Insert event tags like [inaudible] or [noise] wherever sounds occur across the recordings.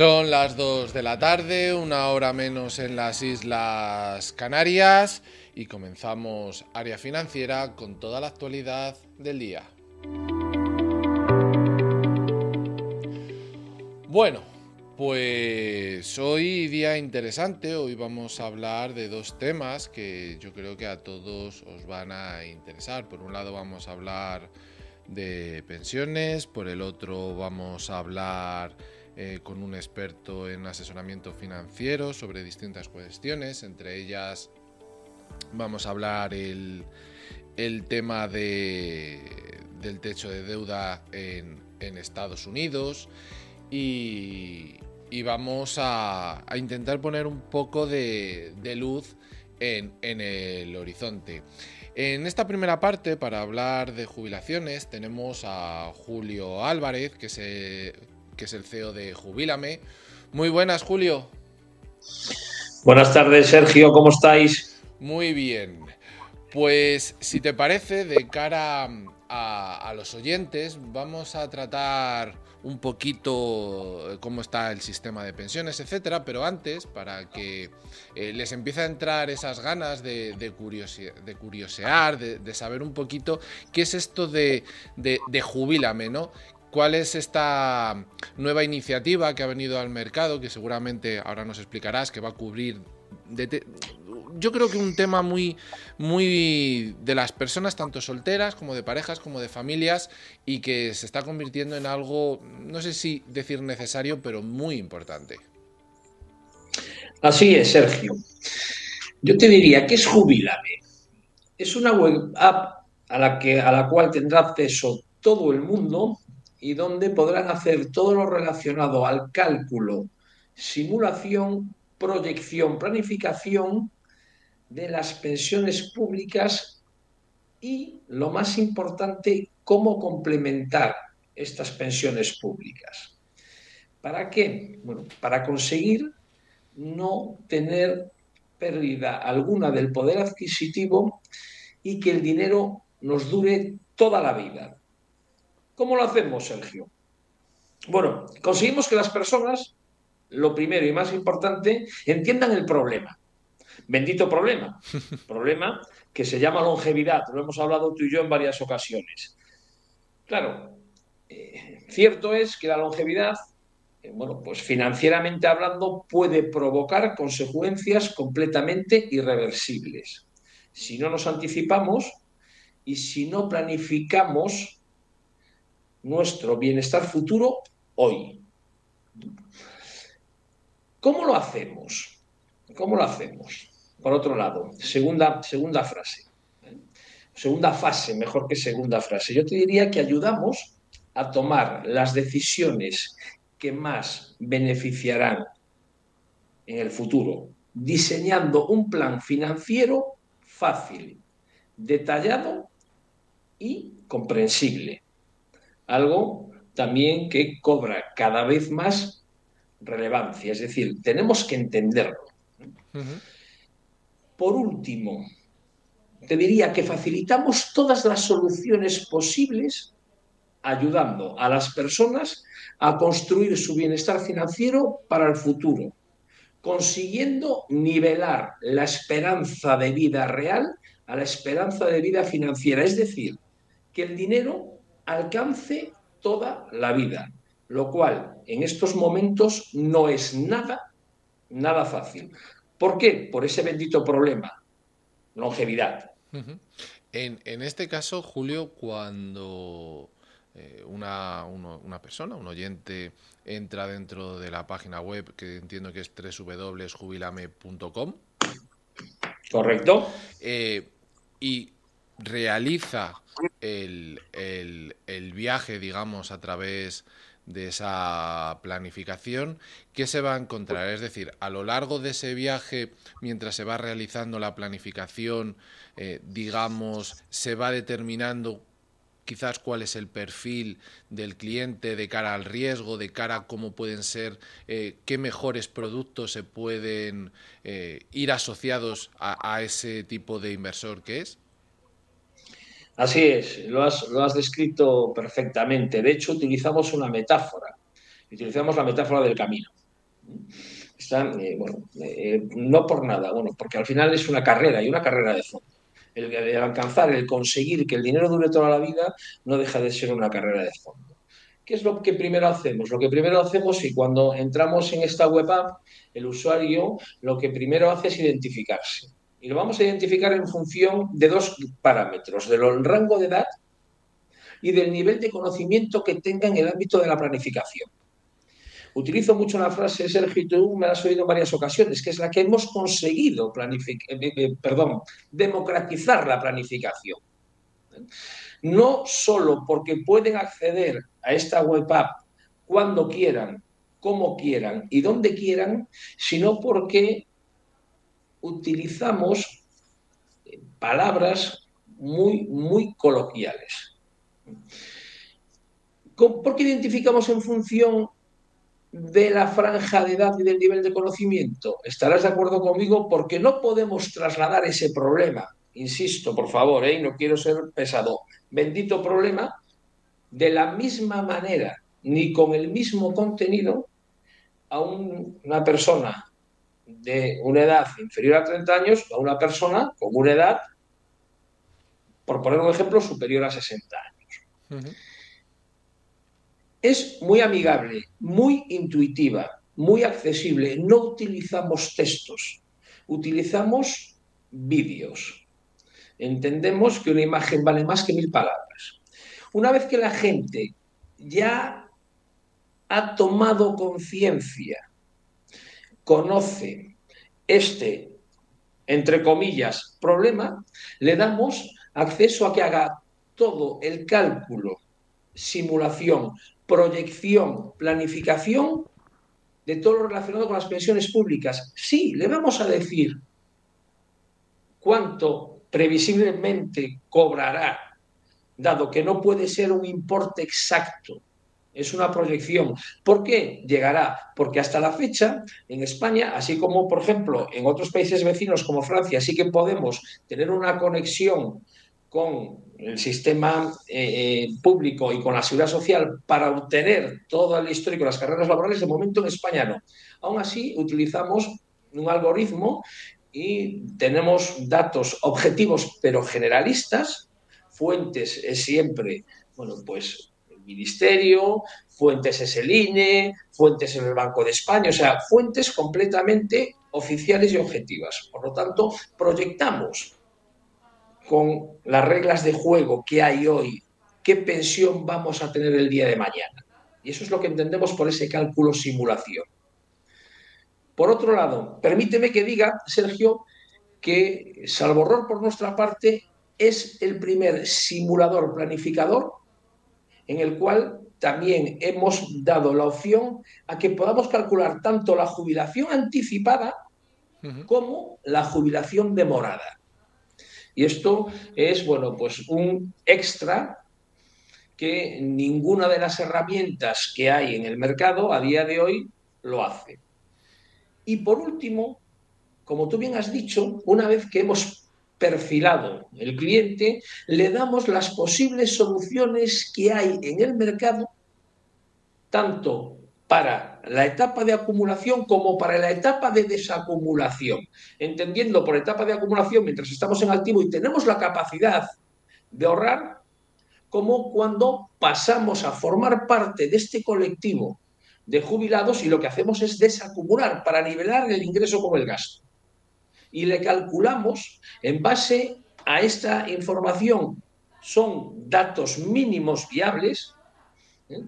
Son las 2 de la tarde, una hora menos en las Islas Canarias y comenzamos área financiera con toda la actualidad del día. Bueno, pues hoy día interesante, hoy vamos a hablar de dos temas que yo creo que a todos os van a interesar. Por un lado vamos a hablar de pensiones, por el otro vamos a hablar eh, con un experto en asesoramiento financiero sobre distintas cuestiones, entre ellas vamos a hablar el, tema de, del techo de deuda en, Estados Unidos y, vamos a, intentar poner un poco de, luz en, en el horizonte. En esta primera parte, para hablar de jubilaciones, tenemos a Julio Álvarez, que se, que es el CEO de Jubilame. Muy buenas, Julio. Buenas tardes, Sergio, ¿cómo estáis? Muy bien. Pues si te parece, de cara a, los oyentes, vamos a tratar un poquito cómo está el sistema de pensiones, etcétera, pero antes, para que eh, les empiece a entrar esas ganas de, de, curiosear, de, saber un poquito qué es esto de, de, de Jubilame, ¿no? Cuál es esta nueva iniciativa que ha venido al mercado, que seguramente ahora nos explicarás, que va a cubrir... yo creo que un tema muy, muy de las personas, tanto solteras como de parejas, como de familias, y que se está convirtiendo en algo, no sé si decir necesario, pero muy importante. Así es, Sergio. Yo te diría que es Jubilame. Es una web app a la, que, a la cual tendrá acceso todo el mundo y donde podrán hacer todo lo relacionado al cálculo, simulación, proyección, planificación de las pensiones públicas y, lo más importante, cómo complementar estas pensiones públicas. ¿Para qué? Bueno, para conseguir no tener pérdida alguna del poder adquisitivo y que el dinero nos dure toda la vida. ¿Cómo lo hacemos, Sergio? Bueno, conseguimos que las personas, lo primero y más importante, entiendan el problema. Bendito problema. [laughs] Problema que se llama longevidad. Lo hemos hablado tú y yo en varias ocasiones. Claro, eh, cierto es que la longevidad, eh, bueno, pues financieramente hablando, puede provocar consecuencias completamente irreversibles. Si no nos anticipamos y si no planificamos nuestro bienestar futuro hoy. ¿Cómo lo hacemos? ¿Cómo lo hacemos? Por otro lado, segunda, segunda frase. Segunda fase, mejor que segunda frase. Yo te diría que ayudamos a tomar las decisiones que más beneficiarán en el futuro, diseñando un plan financiero fácil, detallado y comprensible algo también que cobra cada vez más relevancia, es decir, tenemos que entenderlo. Por último, te diría que facilitamos todas las soluciones posibles ayudando a las personas a construir su bienestar financiero para el futuro, consiguiendo nivelar la esperanza de vida real a la esperanza de vida financiera, es decir, que el dinero alcance toda la vida, lo cual en estos momentos no es nada, nada fácil. ¿Por qué? Por ese bendito problema, longevidad. en, en, este caso, Julio, cuando eh, una, una, persona, un oyente, entra dentro de la página web que entiendo que es www.jubilame.com. Correcto. Eh, y realiza el, el, viaje, digamos, a través de esa planificación, ¿qué se va a encontrar? Es decir, a lo largo de ese viaje, mientras se va realizando la planificación, eh, digamos, se va determinando quizás cuál es el perfil del cliente de cara al riesgo, de cara a cómo pueden ser, eh, qué mejores productos se pueden eh, ir asociados a, ese tipo de inversor que es? Así es, lo has, lo has descrito perfectamente. De hecho, utilizamos una metáfora, utilizamos la metáfora del camino. Eh, bueno, no por nada, bueno, porque al final es una carrera y una carrera de fondo el, alcanzar, el conseguir que el dinero dure toda la vida, no deja de ser una carrera de fondo. ¿Qué es lo que primero hacemos? Lo que primero hacemos y cuando entramos en esta web app, el usuario lo que primero hace es identificarse. Y lo vamos a identificar en función de dos parámetros, del rango de edad y del nivel de conocimiento que tenga en el ámbito de la planificación. Utilizo mucho una frase, Sergio, y tú me la has oído en varias ocasiones, que es la que hemos conseguido eh, eh, eh, perdón, democratizar la planificación. No solo porque pueden acceder a esta web app cuando quieran, como quieran y donde quieran, sino porque utilizamos palabras muy, muy coloquiales. ¿Por qué identificamos en función de la franja de edad y del nivel de conocimiento. Estarás de acuerdo conmigo porque no podemos trasladar ese problema, insisto, por favor, ¿eh? no quiero ser pesado, bendito problema, de la misma manera ni con el mismo contenido a una persona de una edad inferior a 30 años a una persona con una edad, por poner un ejemplo, superior a 60 años es muy amigable, muy intuitiva, muy accesible. No utilizamos textos, utilizamos vídeos. Entendemos que una imagen vale más que mil palabras. Una vez que la gente ya ha tomado conciencia, conoce este, entre comillas, problema, le damos acceso a que haga todo el cálculo, simulación, proyección, planificación de todo lo relacionado con las pensiones públicas. Sí, le vamos a decir cuánto previsiblemente cobrará, dado que no puede ser un importe exacto, es una proyección. ¿Por qué llegará? Porque hasta la fecha, en España, así como por ejemplo en otros países vecinos como Francia, sí que podemos tener una conexión con el sistema eh, eh, público y con la seguridad social para obtener todo el histórico de las carreras laborales, de momento en España no. Aún así, utilizamos un algoritmo y tenemos datos objetivos pero generalistas. Fuentes es siempre, bueno, pues Ministerio, fuentes es el INE, fuentes en el Banco de España, o sea, fuentes completamente oficiales y objetivas. Por lo tanto, proyectamos con las reglas de juego que hay hoy, qué pensión vamos a tener el día de mañana. Y eso es lo que entendemos por ese cálculo simulación. Por otro lado, permíteme que diga, Sergio, que salvo horror por nuestra parte, es el primer simulador planificador en el cual también hemos dado la opción a que podamos calcular tanto la jubilación anticipada como la jubilación demorada. Y esto es, bueno, pues un extra que ninguna de las herramientas que hay en el mercado a día de hoy lo hace. Y por último, como tú bien has dicho, una vez que hemos perfilado el cliente, le damos las posibles soluciones que hay en el mercado, tanto para la etapa de acumulación como para la etapa de desacumulación. Entendiendo por etapa de acumulación mientras estamos en activo y tenemos la capacidad de ahorrar, como cuando pasamos a formar parte de este colectivo de jubilados y lo que hacemos es desacumular para nivelar el ingreso con el gasto. Y le calculamos en base a esta información, son datos mínimos viables, ¿eh?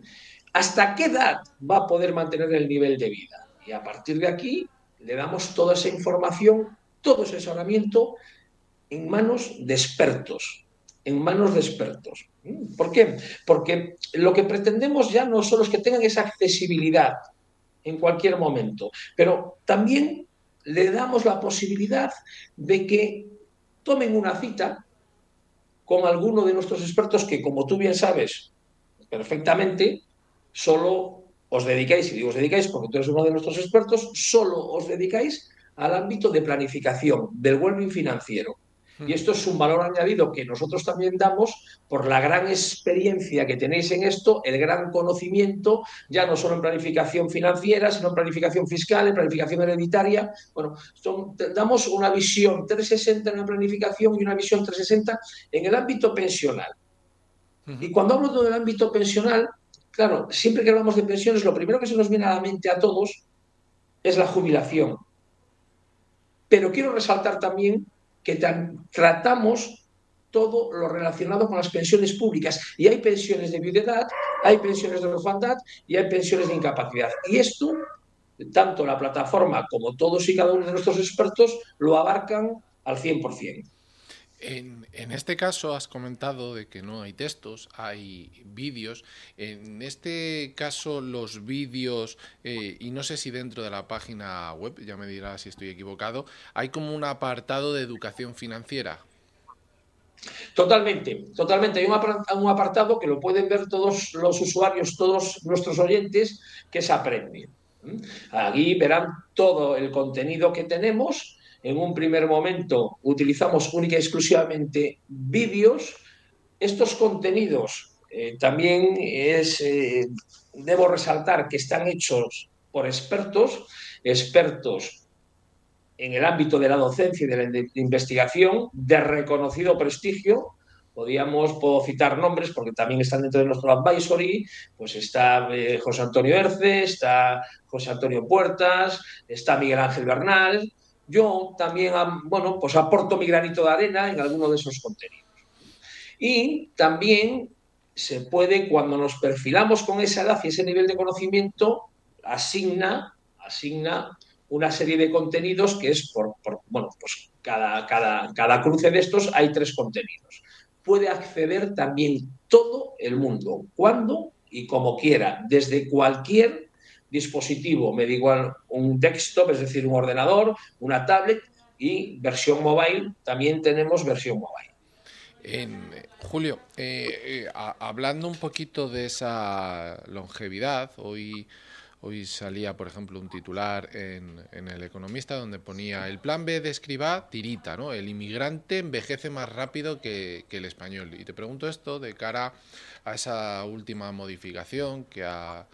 hasta qué edad va a poder mantener el nivel de vida. Y a partir de aquí le damos toda esa información, todo ese asesoramiento en manos de expertos, en manos de expertos. ¿Por qué? Porque lo que pretendemos ya no solo es que tengan esa accesibilidad en cualquier momento, pero también le damos la posibilidad de que tomen una cita con alguno de nuestros expertos que, como tú bien sabes perfectamente, solo os dedicáis, y digo os dedicáis porque tú eres uno de nuestros expertos, solo os dedicáis al ámbito de planificación, del well financiero. Y esto es un valor añadido que nosotros también damos por la gran experiencia que tenéis en esto, el gran conocimiento, ya no solo en planificación financiera, sino en planificación fiscal, en planificación hereditaria. Bueno, damos una visión 360 en la planificación y una visión 360 en el ámbito pensional. Y cuando hablo del ámbito pensional, claro, siempre que hablamos de pensiones, lo primero que se nos viene a la mente a todos es la jubilación. Pero quiero resaltar también que tratamos todo lo relacionado con las pensiones públicas. Y hay pensiones de viudedad, hay pensiones de orfandad y hay pensiones de incapacidad. Y esto, tanto la plataforma como todos y cada uno de nuestros expertos lo abarcan al 100%. En, este caso has comentado de que no hay textos, hay vídeos. En este caso los vídeos, eh, y no sé si dentro de la página web, ya me dirá si estoy equivocado, hay como un apartado de educación financiera. Totalmente, totalmente. Hay un apartado que lo pueden ver todos los usuarios, todos nuestros oyentes, que se aprende. Aquí verán todo el contenido que tenemos en un primer momento utilizamos única y exclusivamente vídeos. Estos contenidos eh, también es, eh, debo resaltar que están hechos por expertos, expertos en el ámbito de la docencia y de la investigación de reconocido prestigio. Podíamos, puedo citar nombres porque también están dentro de nuestro advisory, pues está eh, José Antonio Erce, está José Antonio Puertas, está Miguel Ángel Bernal, yo también, bueno, pues aporto mi granito de arena en alguno de esos contenidos. Y también se puede, cuando nos perfilamos con esa edad y ese nivel de conocimiento, asigna, asigna una serie de contenidos que es por, bueno, pues cada, cada, cada cruce de estos hay tres contenidos. Puede acceder también todo el mundo, cuando y como quiera, desde cualquier dispositivo, me da igual un desktop, es decir, un ordenador, una tablet y versión mobile, también tenemos versión mobile. Julio, eh, eh, hablando un poquito de esa longevidad, hoy, hoy salía, por ejemplo, un titular en, El Economista donde ponía el plan B de Escribá tirita, ¿no? El inmigrante envejece más rápido que, que el español. Y te pregunto esto de cara a esa última modificación que ha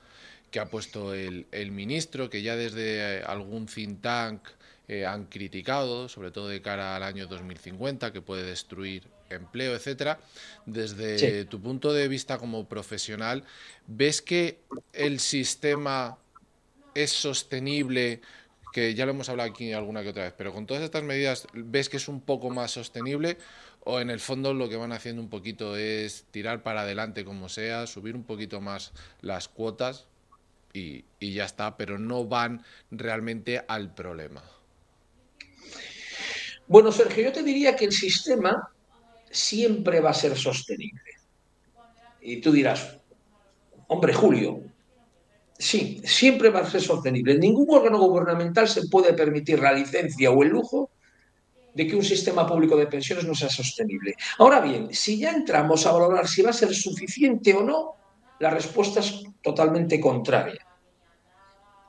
que ha puesto el, ministro, que ya desde algún think tank eh, han criticado, sobre todo de cara al año 2050, que puede destruir empleo, etcétera. Desde tu punto de vista como profesional, ¿ves que el sistema es sostenible? Que ya lo hemos hablado aquí alguna que otra vez, pero con todas estas medidas, ¿ves que es un poco más sostenible? ¿O en el fondo lo que van haciendo un poquito es tirar para adelante como sea, subir un poquito más las cuotas y, ya está, pero no van realmente al problema. Bueno, Sergio, yo te diría que el sistema siempre va a ser sostenible. Y tú dirás, hombre, Julio, sí, siempre va a ser sostenible. Ningún órgano gubernamental se puede permitir la licencia o el lujo de que un sistema público de pensiones no sea sostenible. Ahora bien, si ya entramos a valorar si va a ser suficiente o no, la respuesta es totalmente contraria.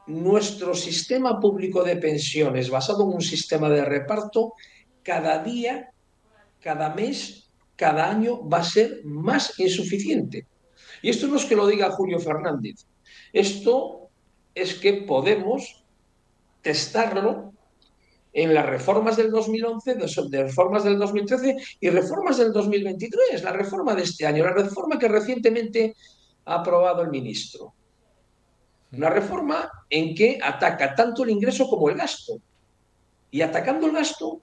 Nuestro sistema público de pensiones, basado en un sistema de reparto, cada día cada mes, cada año va a ser más insuficiente. Y esto no es que lo diga Julio Fernández, esto es que podemos testarlo en las reformas del 2011, de reformas del 2013 y reformas del 2023, la reforma de este año, la reforma que recientemente ha aprobado el ministro. Una reforma en que ataca tanto el ingreso como el gasto. Y atacando el gasto,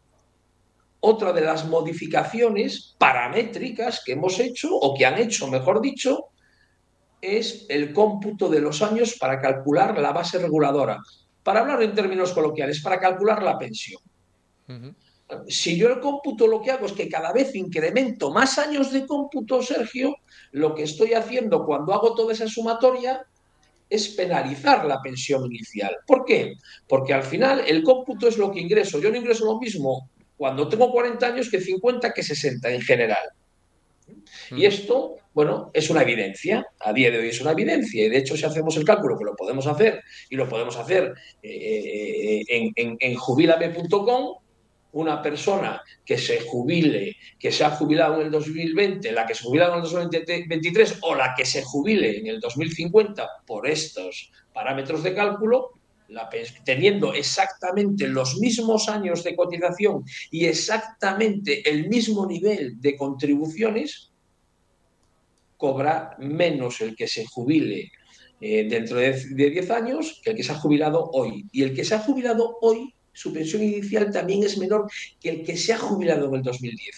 otra de las modificaciones paramétricas que hemos hecho, o que han hecho, mejor dicho, es el cómputo de los años para calcular la base reguladora. Para hablar en términos coloquiales, para calcular la pensión. Si yo el cómputo lo que hago es que cada vez incremento más años de cómputo, Sergio, lo que estoy haciendo cuando hago toda esa sumatoria es penalizar la pensión inicial. ¿Por qué? Porque al final el cómputo es lo que ingreso. Yo no ingreso lo mismo cuando tengo 40 años que 50 que 60 en general. Y esto, bueno, es una evidencia, a día de hoy es una evidencia, y de hecho si hacemos el cálculo, que lo podemos hacer, y lo podemos hacer eh, en, en, en jubilame.com, una persona que se jubile, que se ha jubilado en el 2020, la que se jubila en el 2023 o la que se jubile en el 2050 por estos parámetros de cálculo, teniendo exactamente los mismos años de cotización y exactamente el mismo nivel de contribuciones, cobra menos el que se jubile eh, dentro de 10 años que el que se ha jubilado hoy. Y el que se ha jubilado hoy su pensión inicial también es menor que el que se ha jubilado en el 2010,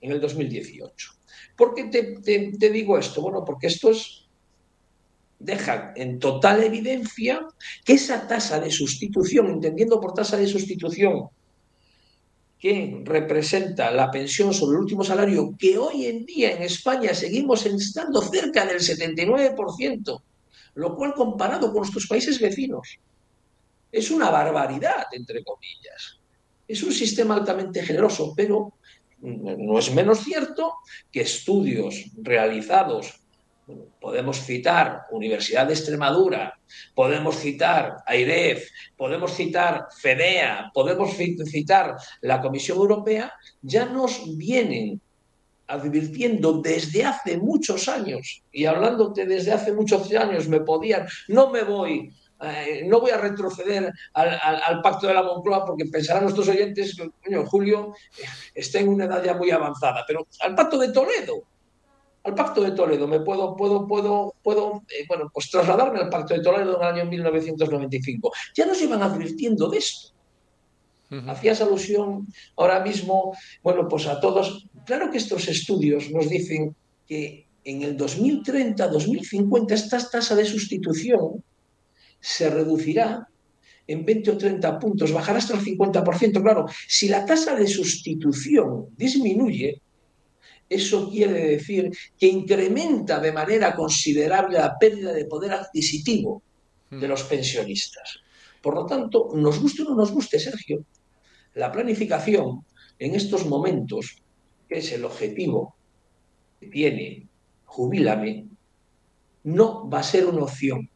en el 2018. ¿Por qué te, digo esto? Bueno, porque esto es, deja en total evidencia que esa tasa de sustitución, entendiendo por tasa de sustitución que representa la pensión sobre el último salario, que hoy en día en España seguimos estando cerca del 79%, lo cual comparado con nuestros países vecinos es una barbaridad, entre comillas. Es un sistema altamente generoso, pero no es menos cierto que estudios realizados, podemos citar Universidad de Extremadura, podemos citar AIREF, podemos citar FEDEA, podemos citar la Comisión Europea, ya nos vienen advirtiendo desde hace muchos años, y hablándote desde hace muchos años, me podían, no me voy eh, no voy a retroceder al, pacto de la Moncloa porque pensarán nuestros oyentes que Julio eh, está en una edad ya muy avanzada, pero al pacto de Toledo, al pacto de Toledo, me puedo, puedo, puedo, puedo eh, bueno, pues trasladarme al pacto de Toledo en el año 1995. Ya nos iban advirtiendo de esto. Hacías alusión ahora mismo, bueno, pues a todos. Claro que estos estudios nos dicen que en el 2030, 2050, esta tasa de sustitución se reducirá en 20 o 30 puntos, bajará hasta el 50%. Claro, si la tasa de sustitución disminuye, eso quiere decir que incrementa de manera considerable la pérdida de poder adquisitivo de los pensionistas. Por lo tanto, nos guste o no nos guste, Sergio, la planificación en estos momentos, que es el objetivo que tiene Jubilame, no va a ser una opción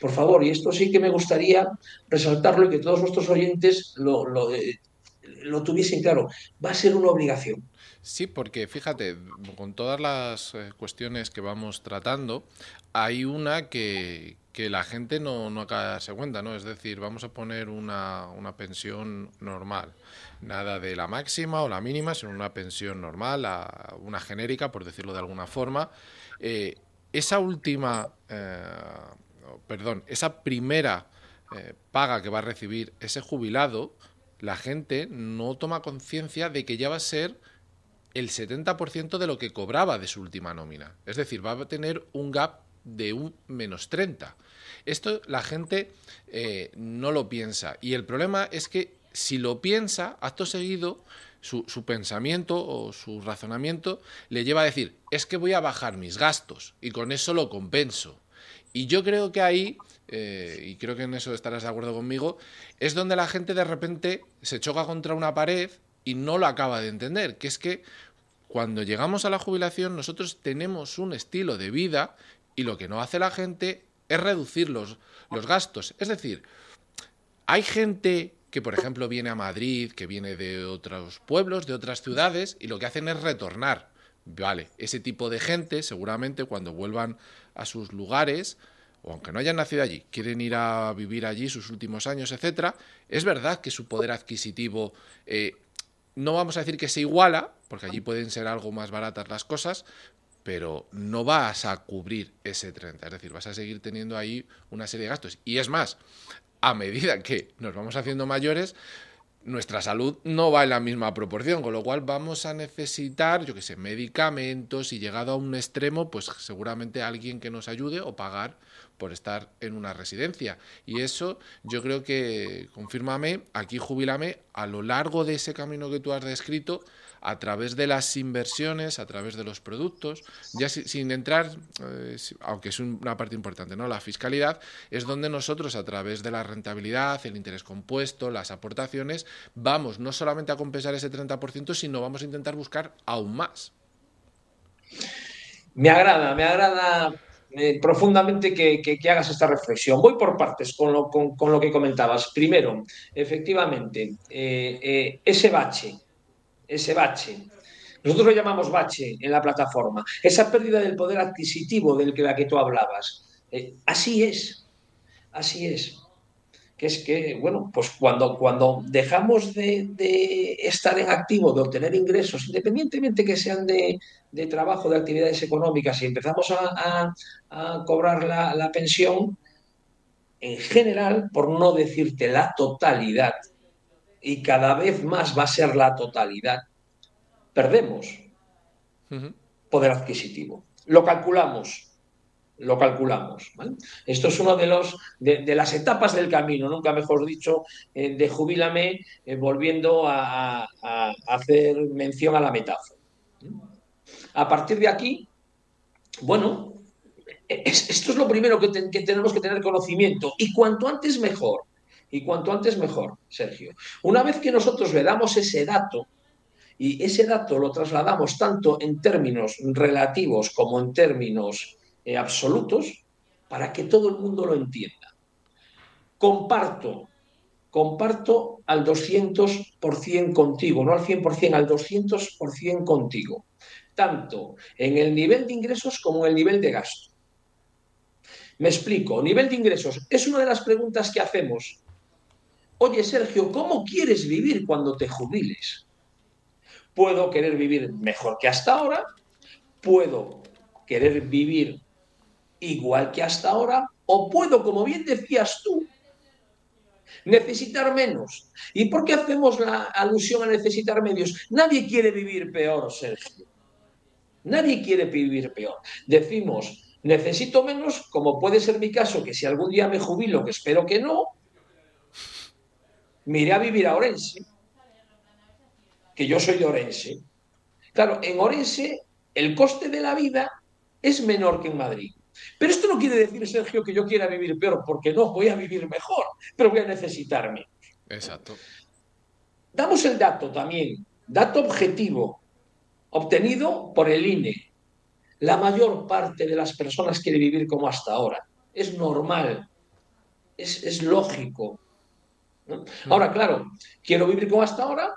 por favor, y esto sí que me gustaría resaltarlo y que todos nuestros oyentes lo, lo, tuviesen claro, va a ser una obligación. Sí, porque fíjate, con todas las eh, cuestiones que vamos tratando, hay una que, la gente no, no acaba de cuenta, ¿no? Es decir, vamos a poner una, pensión normal, nada de la máxima o la mínima, sino una pensión normal, una genérica, por decirlo de alguna forma. Eh, esa última eh, perdón, esa primera eh, paga que va a recibir ese jubilado, la gente no toma conciencia de que ya va a ser el 70% de lo que cobraba de su última nómina. Es decir, va a tener un gap de un menos 30. Esto la gente eh, no lo piensa. Y el problema es que si lo piensa, acto seguido, su, su, pensamiento o su razonamiento le lleva a decir, es que voy a bajar mis gastos y con eso lo compenso. Y yo creo que ahí, eh, y creo que en eso estarás de acuerdo conmigo, es donde la gente de repente se choca contra una pared y no lo acaba de entender, que es que cuando llegamos a la jubilación nosotros tenemos un estilo de vida y lo que no hace la gente es reducir los, los gastos. Es decir, Hay gente que, por ejemplo, viene a Madrid, que viene de otros pueblos, de otras ciudades, y lo que hacen es retornar. Vale, ese tipo de gente seguramente cuando vuelvan a sus lugares, o aunque no hayan nacido allí, quieren ir a vivir allí sus últimos años, etcétera, es verdad que su poder adquisitivo eh, no vamos a decir que se iguala, porque allí pueden ser algo más baratas las cosas, pero no vas a cubrir ese 30, es decir, vas a seguir teniendo ahí una serie de gastos. Y es más, a medida que nos vamos haciendo mayores, nuestra salud no va en la misma proporción, con lo cual vamos a necesitar, yo qué sé, medicamentos y llegado a un extremo, pues seguramente alguien que nos ayude o pagar por estar en una residencia. Y eso yo creo que, confírmame, aquí jubílame, a lo largo de ese camino que tú has descrito, a través de las inversiones, a través de los productos, ya sin entrar, eh, aunque es una parte importante, ¿no? La fiscalidad es donde nosotros a través de la rentabilidad, el interés compuesto, las aportaciones, vamos no solamente a compensar ese 30%, sino vamos a intentar buscar aún más. Me agrada, me agrada eh, profundamente que, hagas esta reflexión. Voy por partes con lo, que comentabas. Primero, efectivamente, eh, ese bache ese bache. Nosotros lo llamamos bache en la plataforma. Esa pérdida del poder adquisitivo del que la que tú hablabas. Eh, así es, así es. Que es que, bueno, pues cuando, cuando dejamos de, estar en activo, de obtener ingresos, independientemente que sean de, trabajo, de actividades económicas, y empezamos a, cobrar la, la pensión, en general, por no decirte la totalidad, y cada vez más va a ser la totalidad, perdemos poder adquisitivo. Lo calculamos, lo calculamos. Esto es una de, los, de, las etapas del camino, nunca mejor dicho, eh, de jubílame, eh, volviendo a, hacer mención a la metáfora. A partir de aquí, bueno, esto es lo primero que, que tenemos que tener conocimiento y cuanto antes mejor y cuanto antes mejor, Sergio. Una vez que nosotros le damos ese dato, y ese dato lo trasladamos tanto en términos relativos como en términos eh, absolutos, para que todo el mundo lo entienda. Comparto, comparto al 200% contigo, no al 100%, al 200% contigo, tanto en el nivel de ingresos como en el nivel de gasto. Me explico, nivel de ingresos es una de las preguntas que hacemos Oye, Sergio, ¿cómo quieres vivir cuando te jubiles? Puedo querer vivir mejor que hasta ahora, puedo querer vivir igual que hasta ahora, o puedo, como bien decías tú, necesitar menos. ¿Y por qué hacemos la alusión a necesitar medios? Nadie quiere vivir peor, Sergio. Nadie quiere vivir peor. Decimos, necesito menos, como puede ser mi caso, que si algún día me jubilo, que espero que no, miré a vivir a Orense, que yo soy de Orense. Claro, en Orense el coste de la vida es menor que en Madrid. Pero esto no quiere decir, Sergio, que yo quiera vivir peor, porque no, voy a vivir mejor, pero voy a necesitarme. Exacto. Damos el dato también, dato objetivo, obtenido por el INE. La mayor parte de las personas quiere vivir como hasta ahora. Es normal, es, es lógico. Ahora, claro, quiero vivir como hasta ahora,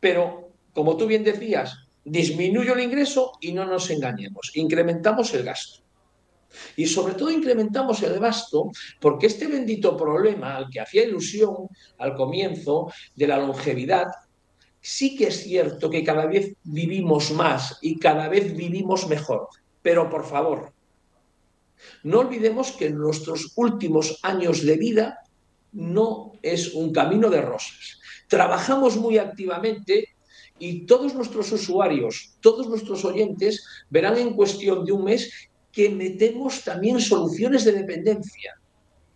pero como tú bien decías, disminuyo el ingreso y no nos engañemos, incrementamos el gasto. Y sobre todo incrementamos el gasto porque este bendito problema al que hacía ilusión al comienzo de la longevidad, sí que es cierto que cada vez vivimos más y cada vez vivimos mejor. Pero por favor, no olvidemos que en nuestros últimos años de vida no es un camino de rosas. Trabajamos muy activamente y todos nuestros usuarios, todos nuestros oyentes verán en cuestión de un mes que metemos también soluciones de dependencia.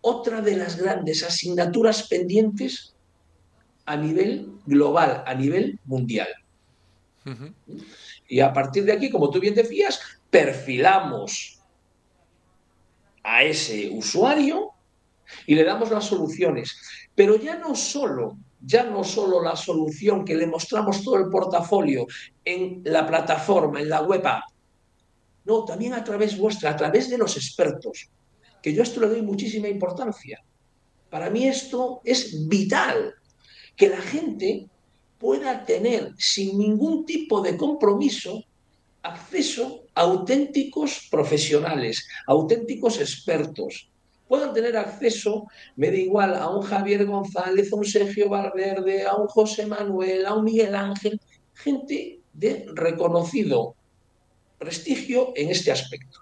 Otra de las grandes asignaturas pendientes a nivel global, a nivel mundial. Y a partir de aquí, como tú bien decías, perfilamos a ese usuario y le damos las soluciones. Pero ya no solo, ya no solo la solución que le mostramos todo el portafolio en la plataforma, en la web app, no, también a través vuestra, a través de los expertos, que yo esto le doy muchísima importancia. Para mí esto es vital, que la gente pueda tener sin ningún tipo de compromiso acceso a auténticos profesionales, auténticos expertos. Puedan tener acceso, me da igual, a un Javier González, a un Sergio Valverde, a un José Manuel, a un Miguel Ángel, gente de reconocido prestigio en este aspecto.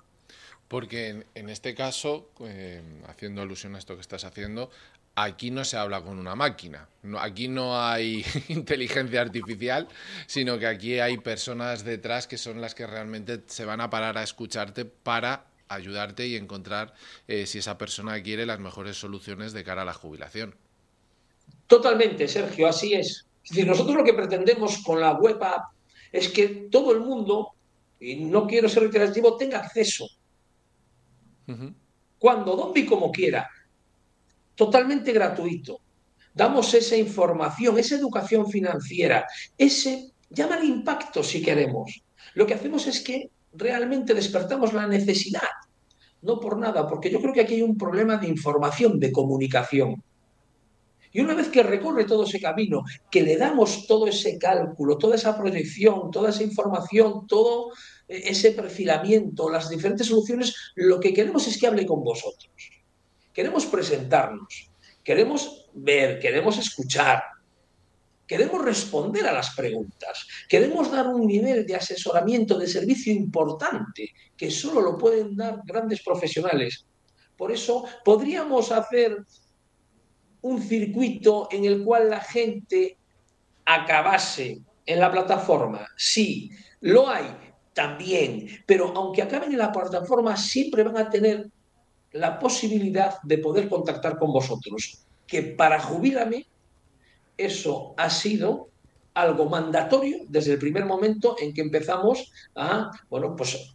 Porque en, este caso, eh, haciendo alusión a esto que estás haciendo, aquí no se habla con una máquina. aquí no hay [laughs] inteligencia artificial, sino que aquí hay personas detrás que son las que realmente se van a parar a escucharte para ayudarte y encontrar eh, si esa persona quiere las mejores soluciones de cara a la jubilación. Totalmente, Sergio, así es. Es decir, nosotros lo que pretendemos con la web app es que todo el mundo, y no quiero ser reiterativo, tenga acceso. Cuando, donde y como quiera totalmente gratuito. Damos esa información, esa educación financiera, ese, llámale impacto si queremos. Lo que hacemos es que realmente despertamos la necesidad, no por nada, porque yo creo que aquí hay un problema de información, de comunicación. Y una vez que recorre todo ese camino, que le damos todo ese cálculo, toda esa proyección, toda esa información, todo ese perfilamiento, las diferentes soluciones, lo que queremos es que hable con vosotros. Queremos presentarnos, queremos ver, queremos escuchar, queremos responder a las preguntas, queremos dar un nivel de asesoramiento, de servicio importante, que solo lo pueden dar grandes profesionales. Por eso podríamos hacer un circuito en el cual la gente acabase en la plataforma. Sí, lo hay también, pero aunque acaben en la plataforma, siempre van a tener la posibilidad de poder contactar con vosotros, que para Jubílame eso ha sido algo mandatorio desde el primer momento en que empezamos a, bueno, pues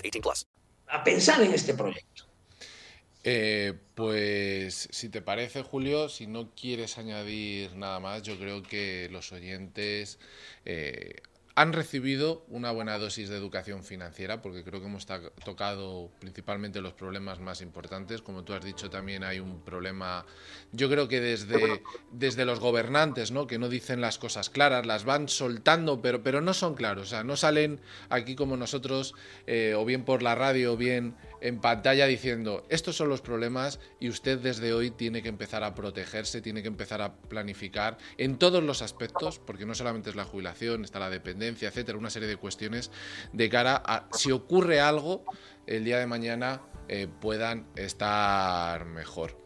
18 plus. A pensar en este proyecto. Eh, pues si te parece, Julio, si no quieres añadir nada más, yo creo que los oyentes eh, han recibido una buena dosis de educación financiera, porque creo que hemos tocado principalmente los problemas más importantes. Como tú has dicho, también hay un problema, yo creo que desde, desde los gobernantes, ¿no? que no dicen las cosas claras, las van soltando, pero, pero no son claros. O sea, no salen aquí como nosotros, eh, o bien por la radio, o bien en pantalla diciendo, estos son los problemas y usted desde hoy tiene que empezar a protegerse, tiene que empezar a planificar en todos los aspectos, porque no solamente es la jubilación, está la dependencia, etcétera, una serie de cuestiones de cara a si ocurre algo el día de mañana eh, puedan estar mejor.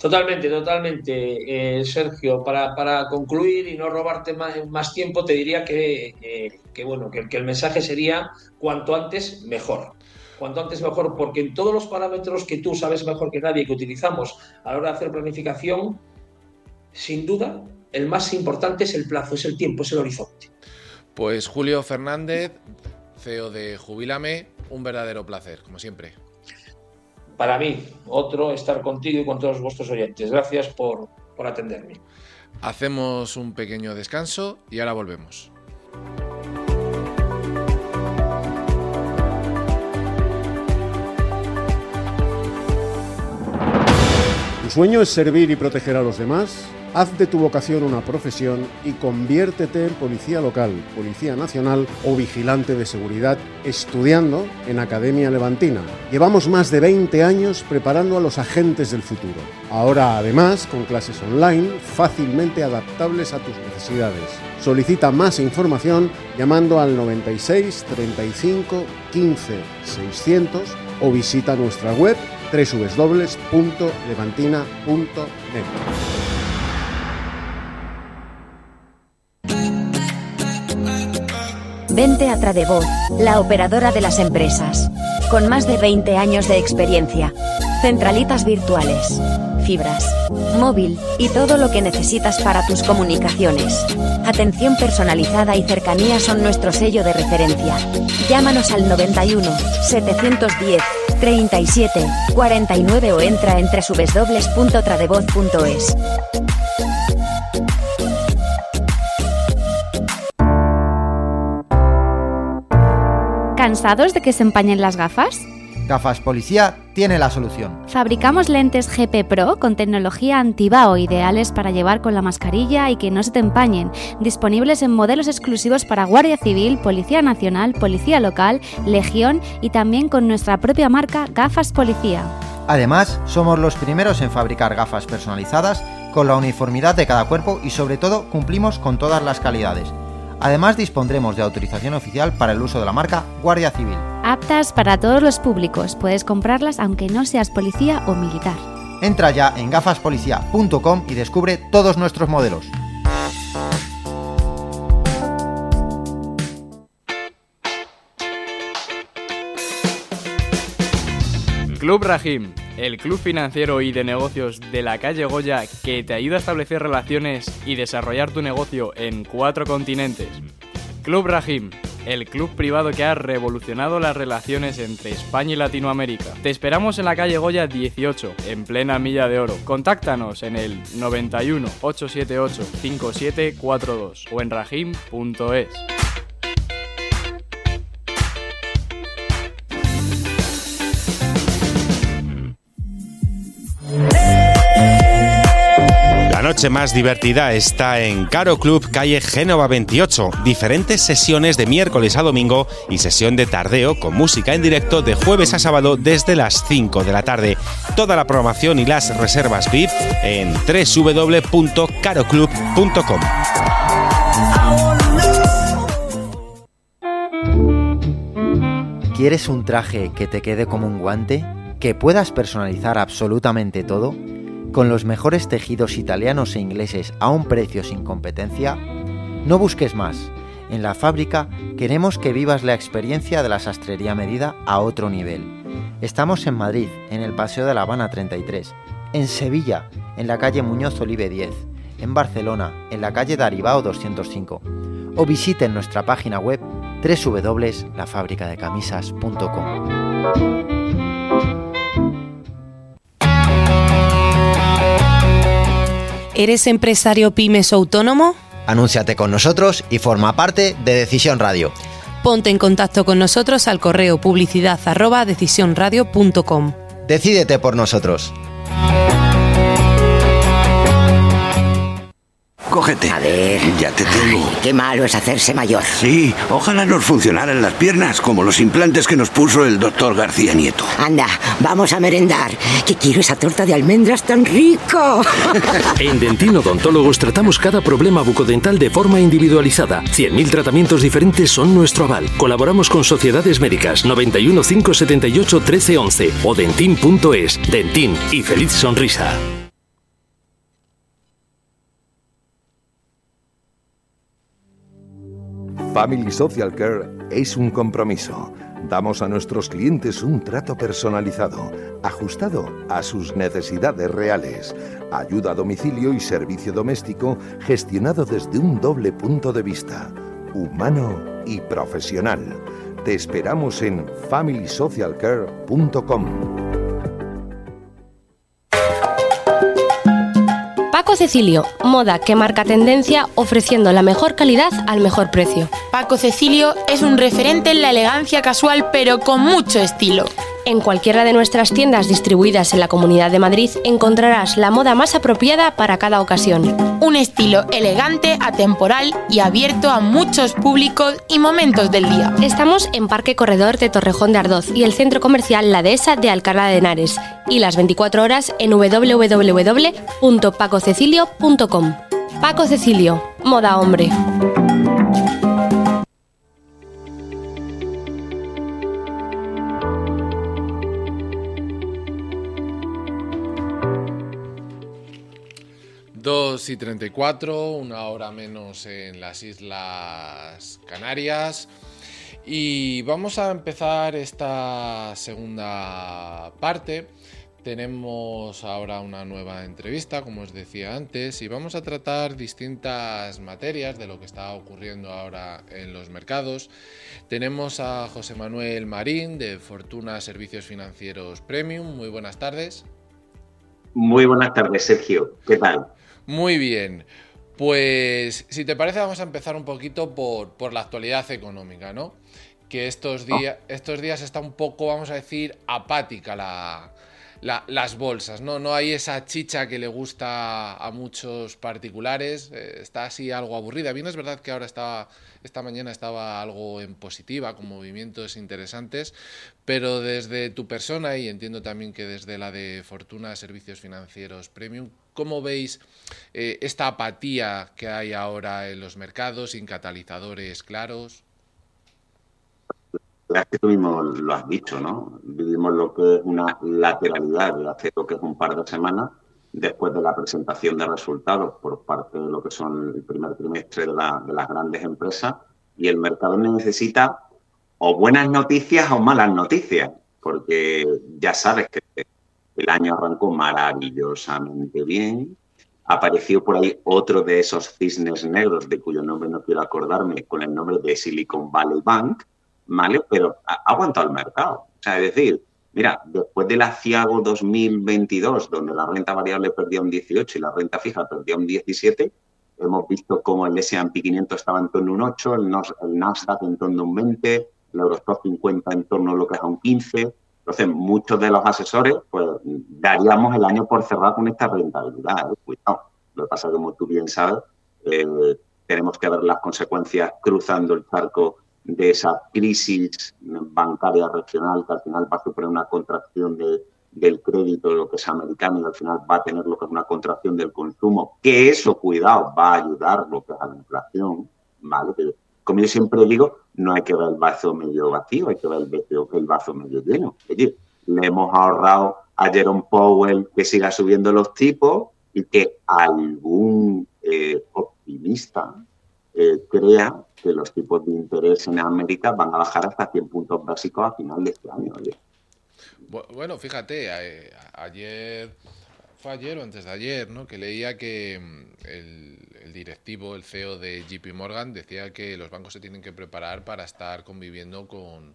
Totalmente, totalmente, eh, Sergio. Para, concluir y no robarte más, tiempo, te diría que, bueno, que, el mensaje sería cuanto antes mejor. Cuanto antes mejor, porque en todos los parámetros que tú sabes mejor que nadie que utilizamos a la hora de hacer planificación, sin duda, el más importante es el plazo, es el tiempo, es el horizonte. Pues Julio Fernández, CEO de Jubilame, un verdadero placer, como siempre para mí, otro, estar contigo y con todos vuestros oyentes. Gracias por, por atenderme. Hacemos un pequeño descanso y ahora volvemos. ¿Tu sueño es servir y proteger a los demás? Haz de tu vocación una profesión y conviértete en policía local, policía nacional o vigilante de seguridad estudiando en Academia Levantina. Llevamos más de 20 años preparando a los agentes del futuro. Ahora además con clases online fácilmente adaptables a tus necesidades. Solicita más información llamando al 96 35 15 600 o visita nuestra web www.levantina.net. Vente a la operadora de las empresas. Con más de 20 años de experiencia. centralitas virtuales, fibras, móvil y todo lo que necesitas para tus comunicaciones. Atención personalizada y cercanía son nuestro sello de referencia. Llámanos al 91 710 37 49 o entra en www.tradevoz.es. ¿Cansados de que se empañen las gafas? Gafas Policía tiene la solución. Fabricamos lentes GP Pro con tecnología antibao ideales para llevar con la mascarilla y que no se te empañen, disponibles en modelos exclusivos para Guardia Civil, Policía Nacional, Policía Local, Legión y también con nuestra propia marca Gafas Policía. Además, somos los primeros en fabricar gafas personalizadas con la uniformidad de cada cuerpo y sobre todo cumplimos con todas las calidades. Además dispondremos de autorización oficial para el uso de la marca Guardia Civil. Aptas para todos los públicos, puedes comprarlas aunque no seas policía o militar. Entra ya en gafaspolicia.com y descubre todos nuestros modelos. Club Rahim, el club financiero y de negocios de la calle Goya que te ayuda a establecer relaciones y desarrollar tu negocio en cuatro continentes. Club Rahim, el club privado que ha revolucionado las relaciones entre España y Latinoamérica. Te esperamos en la calle Goya 18, en plena Milla de Oro. Contáctanos en el 91 878 5742 o en rahim.es. noche más divertida está en Caro Club, calle Génova 28. Diferentes sesiones de miércoles a domingo y sesión de tardeo con música en directo de jueves a sábado desde las 5 de la tarde. Toda la programación y las reservas VIP en www.caroclub.com. ¿Quieres un traje que te quede como un guante? ¿Que puedas personalizar absolutamente todo? ¿Con los mejores tejidos italianos e ingleses a un precio sin competencia? No busques más. En la fábrica queremos que vivas la experiencia de la sastrería medida a otro nivel. Estamos en Madrid, en el Paseo de la Habana 33, en Sevilla, en la calle Muñoz Olive 10, en Barcelona, en la calle Daribao 205, o visiten nuestra página web www.lafabricadecamisas.com. ¿Eres empresario pymes autónomo? Anúnciate con nosotros y forma parte de Decisión Radio. Ponte en contacto con nosotros al correo publicidad arroba decisionradio.com. Decídete por nosotros. Cógete. A ver. Ya te tengo. Qué malo es hacerse mayor. Sí, ojalá nos funcionaran las piernas como los implantes que nos puso el doctor García Nieto. Anda, vamos a merendar. Que quiero esa torta de almendras tan rico. [laughs] En Dentin Odontólogos tratamos cada problema bucodental de forma individualizada. 100.000 tratamientos diferentes son nuestro aval. Colaboramos con sociedades médicas 91 578 1311 o dentin.es. Dentin y feliz sonrisa. Family Social Care es un compromiso. Damos a nuestros clientes un trato personalizado, ajustado a sus necesidades reales. Ayuda a domicilio y servicio doméstico gestionado desde un doble punto de vista, humano y profesional. Te esperamos en familysocialcare.com. Cecilio, moda que marca tendencia ofreciendo la mejor calidad al mejor precio. Paco Cecilio es un referente en la elegancia casual pero con mucho estilo. En cualquiera de nuestras tiendas distribuidas en la Comunidad de Madrid encontrarás la moda más apropiada para cada ocasión. Un estilo elegante, atemporal y abierto a muchos públicos y momentos del día. Estamos en Parque Corredor de Torrejón de Ardoz y el centro comercial La Dehesa de Alcalá de Henares y las 24 horas en www.pacocecilio.com. Paco Cecilio, moda hombre. Dos y 34, una hora menos en las Islas Canarias. Y vamos a empezar esta segunda parte Tenemos ahora una nueva entrevista, como os decía antes, y vamos a tratar distintas materias de lo que está ocurriendo ahora en los mercados. Tenemos a José Manuel Marín de Fortuna Servicios Financieros Premium. Muy buenas tardes. Muy buenas tardes, Sergio. ¿Qué tal? Muy bien. Pues si te parece vamos a empezar un poquito por, por la actualidad económica, ¿no? Que estos, días estos días está un poco, vamos a decir, apática la, las bolsas, ¿no? No hay esa chicha que le gusta a muchos particulares, eh, está así algo aburrida. Bien, es verdad que ahora estaba, esta mañana estaba algo en positiva, con movimientos interesantes, pero desde tu persona, y entiendo también que desde la de Fortuna Servicios Financieros Premium, ¿cómo veis eh, esta apatía que hay ahora en los mercados, sin catalizadores claros? Es que tú mismo lo has dicho, ¿no? Vivimos lo que es una lateralidad de hace lo que es un par de semanas después de la presentación de resultados por parte de lo que son el primer trimestre de, las grandes empresas y el mercado necesita o buenas noticias o malas noticias, porque ya sabes que el año arrancó maravillosamente bien, apareció por ahí otro de esos cisnes negros de cuyo nombre no quiero acordarme, con el nombre de Silicon Valley Bank, ¿vale? Pero ha aguantado el mercado. O sea, es decir, mira, después del aciago 2022, donde la renta variable perdía un 18 y la renta fija perdía un 17, hemos visto cómo el S&P 500 estaba en torno a un 8, el, Nasdaq en torno a un 20, el Eurostock 50 en torno a lo que es a un 15. Entonces, muchos de los asesores, pues, daríamos el año por cerrar con esta rentabilidad. ¿eh? Cuidado. Lo que pasa, como tú bien sabes, eh, tenemos que ver las consecuencias cruzando el charco de esa crisis bancaria regional que al final va a suponer una contracción de, del crédito, lo que es americano, y al final va a tener lo que es una contracción del consumo, que eso, cuidado, va a ayudar lo que es a la inflación, ¿vale? como yo siempre digo, no hay que ver el vaso medio vacío, hay que ver el, vaso medio lleno. Es decir, le hemos ahorrado a Jerome Powell que siga subiendo los tipos y que algún eh, optimista eh, crea que los tipos de interés en América van a bajar hasta 100 puntos básicos a final de este año. Bueno, fíjate, ayer, fue ayer o antes de ayer, ¿no? Que leía que mm, el, directivo, el CEO de JP Morgan, decía que los bancos se tienen que preparar para estar conviviendo con,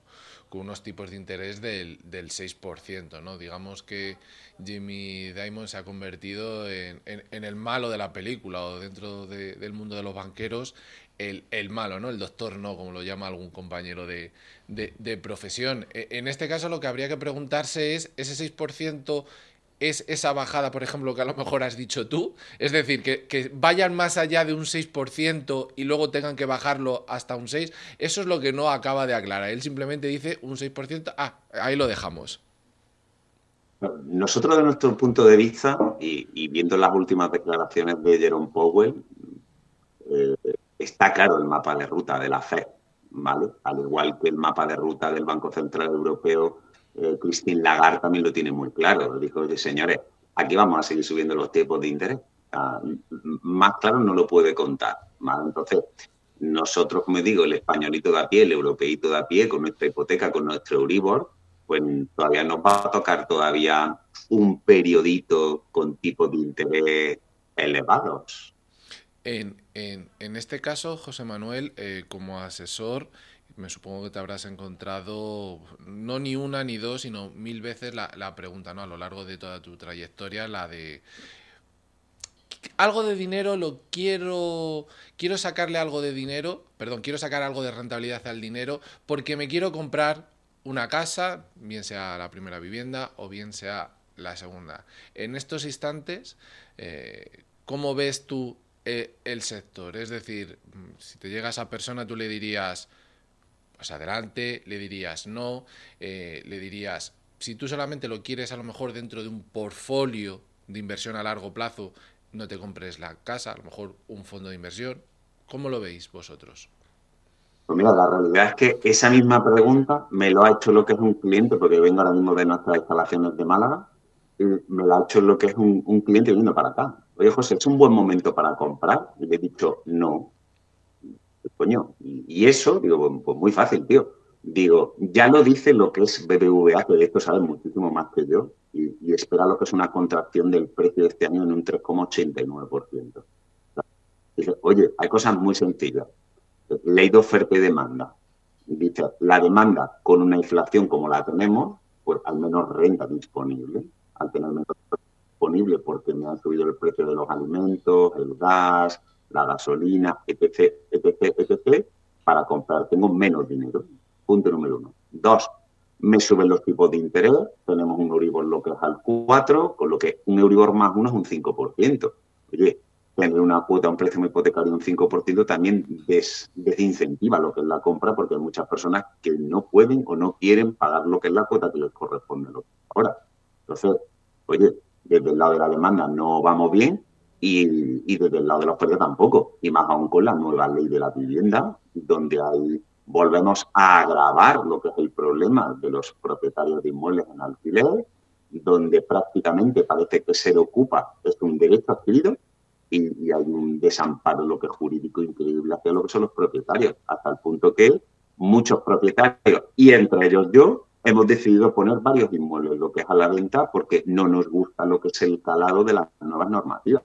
unos tipos de interés del, del 6%, ¿no? Digamos que Jimmy Dimon se ha convertido en, el malo de la película o dentro del mundo de los banqueros el, malo, ¿no? El doctor no, como lo llama algún compañero de, profesión. E, en este caso lo que habría que preguntarse es, ¿ese 6% es esa bajada, por ejemplo, que a lo mejor has dicho tú? Es decir, que, vayan más allá de un 6% y luego tengan que bajarlo hasta un 6%. Eso es lo que no acaba de aclarar. Él simplemente dice un 6%, ah, ahí lo dejamos. Nosotros, de nuestro punto de vista, y, viendo las últimas declaraciones de Jerome Powell, eh, está claro el mapa de ruta de la FED, ¿vale? Al igual que el mapa de ruta del Banco Central Europeo, eh, Christine Lagarde también lo tiene muy claro. Dijo, señores, aquí vamos a seguir subiendo los tipos de interés. más claro no lo puede contar, ¿vale? Entonces, nosotros, como digo, el españolito de a pie, el europeíto de a pie, con nuestra hipoteca, con nuestro Euribor, pues todavía nos va a tocar todavía un periodito con tipos de interés elevados. En, este caso, José Manuel, eh, como asesor, me supongo que te habrás encontrado no ni una ni dos, sino mil veces la, la pregunta, ¿no? A lo largo de toda tu trayectoria, la de algo de dinero lo quiero quiero sacarle algo de dinero, perdón, quiero sacar algo de rentabilidad al dinero porque me quiero comprar una casa, bien sea la primera vivienda o bien sea la segunda. En estos instantes, eh, ¿cómo ves tú eh, el sector. Es decir, mm, si te llega esa persona, tú le dirías, pues adelante, le dirías no, eh, le dirías, si tú solamente lo quieres a lo mejor dentro de un portfolio de inversión a largo plazo, no te compres la casa, a lo mejor un fondo de inversión. ¿Cómo lo veis vosotros? Pues mira, la realidad es que esa misma pregunta me lo ha hecho lo que es un cliente, porque vengo ahora mismo de nuestras instalaciones de Málaga, me lo ha hecho lo que es un, un cliente viniendo para acá oye José, ¿es un buen momento para comprar? Y le he dicho, no. Coño, y eso, digo, pues, pues muy fácil, tío. Digo, ya lo dice lo que es BBVA, que de esto saben muchísimo más que yo. y, espera lo que es una contracción del precio de este año en un 3,89%. Dice, oye, hay cosas muy sencillas. Ley de oferta y demanda. Dice, la demanda con una inflación como la tenemos, pues al menos renta disponible. Al tener menos porque me han subido el precio de los alimentos, el gas, la gasolina, etc., etc., etc., para comprar. Tengo menos dinero. Punto número uno. Dos, me suben los tipos de interés, tenemos un Euribor lo que es al 4, con lo que un Euribor más uno es un 5%. Oye, tener una cuota, un préstamo hipotecario de un 5% también desincentiva lo que es la compra porque hay muchas personas que no pueden o no quieren pagar lo que es la cuota que les corresponde ahora. Entonces, oye, desde el lado de la demanda no vamos bien y, y desde el lado de la oferta tampoco, y más aún con la nueva ley de la vivienda, donde hay volvemos a agravar lo que es el problema de los propietarios de inmuebles en alquiler, donde prácticamente parece que ser ocupa es un derecho adquirido y, hay un desamparo lo que jurídico increíble hacia lo que son los propietarios, hasta el punto que muchos propietarios, y entre ellos yo, hemos decidido poner varios inmuebles lo que es a la venta porque no nos gusta lo que es el calado de las nuevas normativas.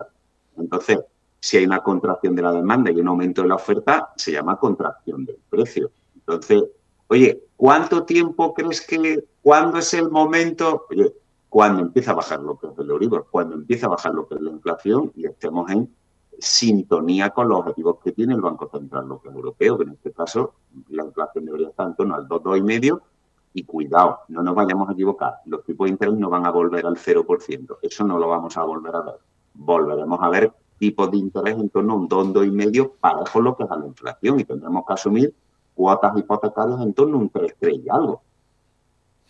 Entonces, si hay una contracción de la demanda y un aumento de la oferta, se llama contracción del precio. Entonces, oye, ¿cuánto tiempo crees que, cuándo es el momento? Oye, cuando empieza a bajar lo que es el Euribor, cuando empieza a bajar lo que es la inflación y estemos en sintonía con los objetivos que tiene el Banco Central europeo, que en este caso la inflación debería estar en torno al 2, 2,5 y cuidado, no nos vayamos a equivocar, los tipos de interés no van a volver al 0%, eso no lo vamos a volver a ver. Volveremos a ver tipos de interés en torno a un 2, 2,5 parejo lo que es la inflación y tendremos que asumir cuotas hipotecarias en torno a un 3, 3 y algo.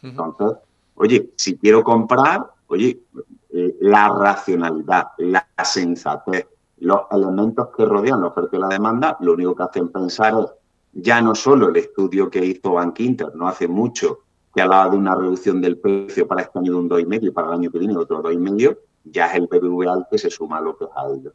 Entonces, oye, si quiero comprar, oye, eh, la racionalidad, la sensatez, los elementos que rodean la oferta y la demanda, lo único que hacen pensar es ya no solo el estudio que hizo Bank Inter no hace mucho, que hablaba de una reducción del precio para este año de un 2,5 y para el año que viene otro 2,5, ya es el BBVA que se suma a lo que es a ello.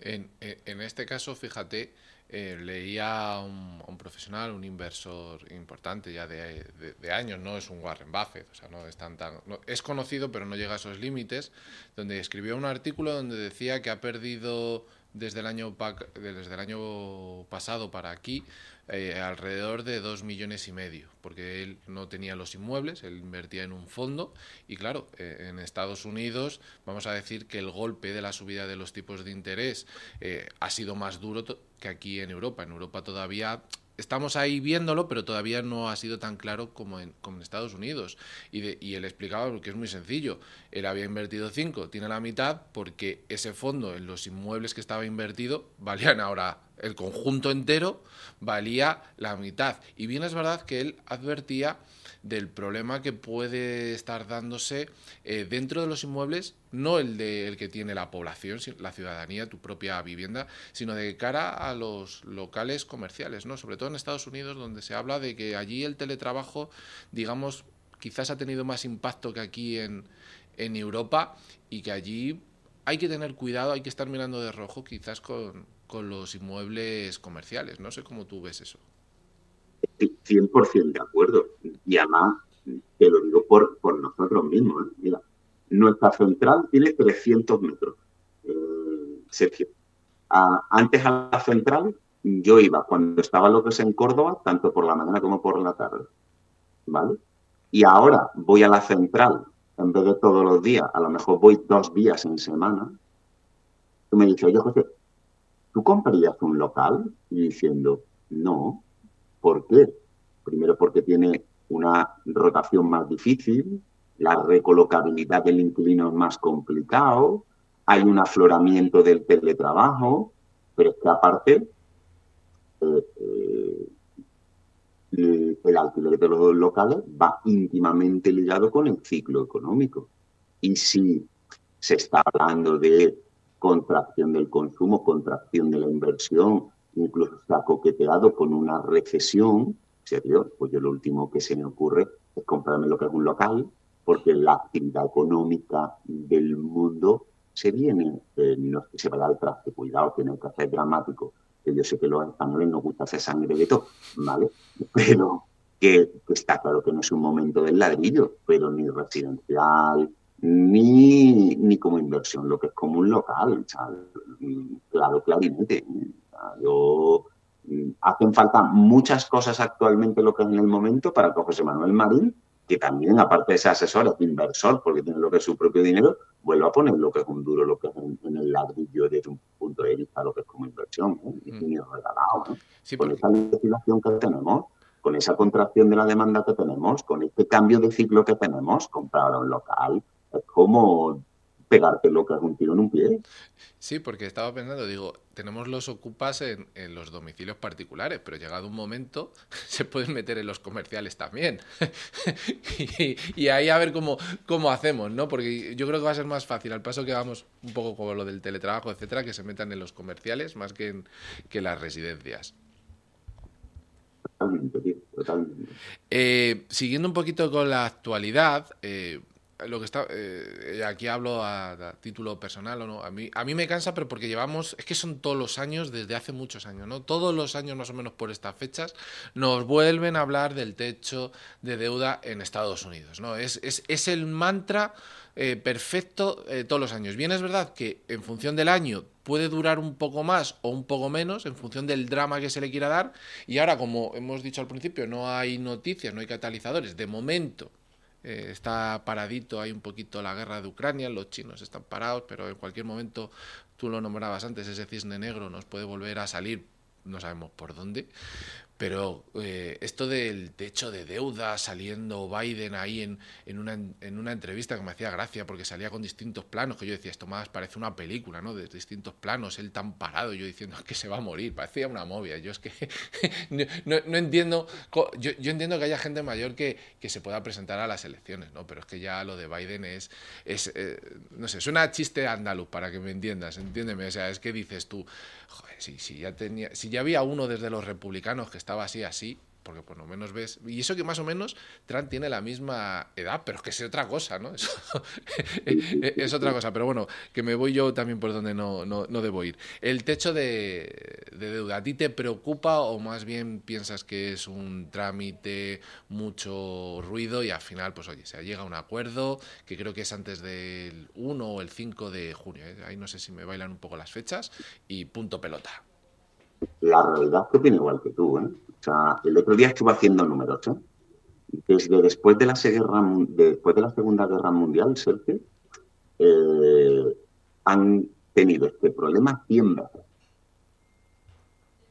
En, este caso, fíjate, eh, leía a un, profesional, un inversor importante ya de, años, no es un Warren Buffett, o sea, no es tan, tan es conocido pero no llega a esos límites, donde escribió un artículo donde decía que ha perdido desde el año, desde el año pasado para aquí eh, alrededor de dos millones y medio, porque él no tenía los inmuebles, él invertía en un fondo y claro, eh, en Estados Unidos vamos a decir que el golpe de la subida de los tipos de interés eh, ha sido más duro que aquí en Europa. En Europa todavía estamos ahí viéndolo, pero todavía no ha sido tan claro como en, Estados Unidos. Y, y él explicaba que es muy sencillo. Él había invertido 5, tiene la mitad porque ese fondo en los inmuebles que estaba invertido [laughs] valían ahora el conjunto entero valía la mitad. Y bien es verdad que él advertía del problema que puede estar dándose eh, dentro de los inmuebles, no el de el que tiene la población, la ciudadanía, tu propia vivienda, sino de cara a los locales comerciales, ¿no? Sobre todo en Estados Unidos, donde se habla de que allí el teletrabajo, digamos, quizás ha tenido más impacto que aquí en, en Europa y que allí hay que tener cuidado, hay que estar mirando de rojo quizás con, con los inmuebles comerciales. No sé cómo tú ves eso. 100% de acuerdo. Y además, te lo digo por, por nosotros mismos. ¿eh? Mira, nuestra central tiene 300 metros, eh, Sergio. antes a la central yo iba cuando estaba lo que es en Córdoba, tanto por la mañana como por la tarde. ¿Vale? Y ahora voy a la central, en vez de todos los días, a lo mejor voy dos días en semana. Tú me dices, oye, José, ¿tú comprarías un local? Y diciendo, no. ¿Por qué? Primero porque tiene una rotación más difícil, la recolocabilidad del inquilino es más complicado, hay un afloramiento del teletrabajo, pero es que aparte eh, eh, el alquiler de los locales va íntimamente ligado con el ciclo económico. Y si se está hablando de contracción del consumo, contracción de la inversión, incluso ha coqueteado con una recesión, serio, pues yo lo último que se me ocurre es comprarme lo que es un local, porque la actividad económica del mundo se viene, eh, no es que se vaya al traste, cuidado, tiene que hacer dramático, que yo sé que los españoles nos gusta hacer sangre de todo, ¿vale? [laughs] Pero, que, está claro que no es un momento del ladrillo, pero ni residencial, ni, ni como inversión, lo que es como un local, claro, clarinete. Yo, mm, hacen falta muchas cosas actualmente lo que es en el momento para que José Manuel Marín, que también, aparte de ser asesor, es inversor, porque tiene lo que es su propio dinero, vuelva a poner lo que es un duro, lo que es en, el ladrillo desde un punto de vista, lo que es como inversión, ¿eh? y mm. regalado. Con esa legislación que tenemos, con esa contracción de la demanda que tenemos, con este cambio de ciclo que tenemos, comprar un local, es como pegarte lo que es un tiro en un pie. Sí, porque estaba pensando, digo, tenemos los ocupas en, los domicilios particulares, pero llegado un momento [laughs] se pueden meter en los comerciales también. [laughs] y, ahí a ver cómo, cómo hacemos, ¿no? Porque yo creo que va a ser más fácil, al paso que vamos un poco como lo del teletrabajo, etcétera, que se metan en los comerciales más que en que las residencias. Eh, siguiendo un poquito con la actualidad, eh, lo que está eh, aquí hablo a, título personal o no a mí a mí me cansa pero porque llevamos es que son todos los años desde hace muchos años no todos los años más o menos por estas fechas nos vuelven a hablar del techo de deuda en Estados Unidos no es, es, es el mantra eh, perfecto eh, todos los años. Bien es verdad que en función del año puede durar un poco más o un poco menos en función del drama que se le quiera dar y ahora como hemos dicho al principio no hay noticias no hay catalizadores de momento eh, está paradito, hay un poquito la guerra de Ucrania, los chinos están parados, pero en cualquier momento, tú lo nombrabas antes, ese cisne negro nos puede volver a salir, no sabemos por dónde, pero eh, esto del techo de deuda, saliendo Biden ahí en, en, una, en una entrevista que me hacía gracia porque salía con distintos planos, que yo decía, esto más parece una película, ¿no? De distintos planos, él tan parado, yo diciendo que se va a morir, parecía una movia. Yo es que [laughs] no, no, entiendo, yo, yo, entiendo que haya gente mayor que, que, se pueda presentar a las elecciones, ¿no? Pero es que ya lo de Biden es, es eh, no sé, suena chiste andaluz para que me entiendas, entiéndeme, o sea, es que dices tú, si, si, ya tenía, si ya había uno desde los republicanos que estaba así, así, porque por lo menos ves. Y eso que más o menos Trump tiene la misma edad, pero es que es otra cosa, ¿no? [laughs] es otra cosa. Pero bueno, que me voy yo también por donde no, no, debo ir. El techo de, deuda, ¿a ti te preocupa o más bien piensas que es un trámite, mucho ruido y al final, pues oye, se llega a un acuerdo que creo que es antes del 1 o el 5 de junio. ¿eh? Ahí no sé si me bailan un poco las fechas y punto pelota. La realidad que tiene igual que tú, ¿eh? O sea, el otro día estuve haciendo números, ¿eh? Desde después de la, después de la Segunda Guerra Mundial, Sergio, eh, han tenido este problema 100 veces.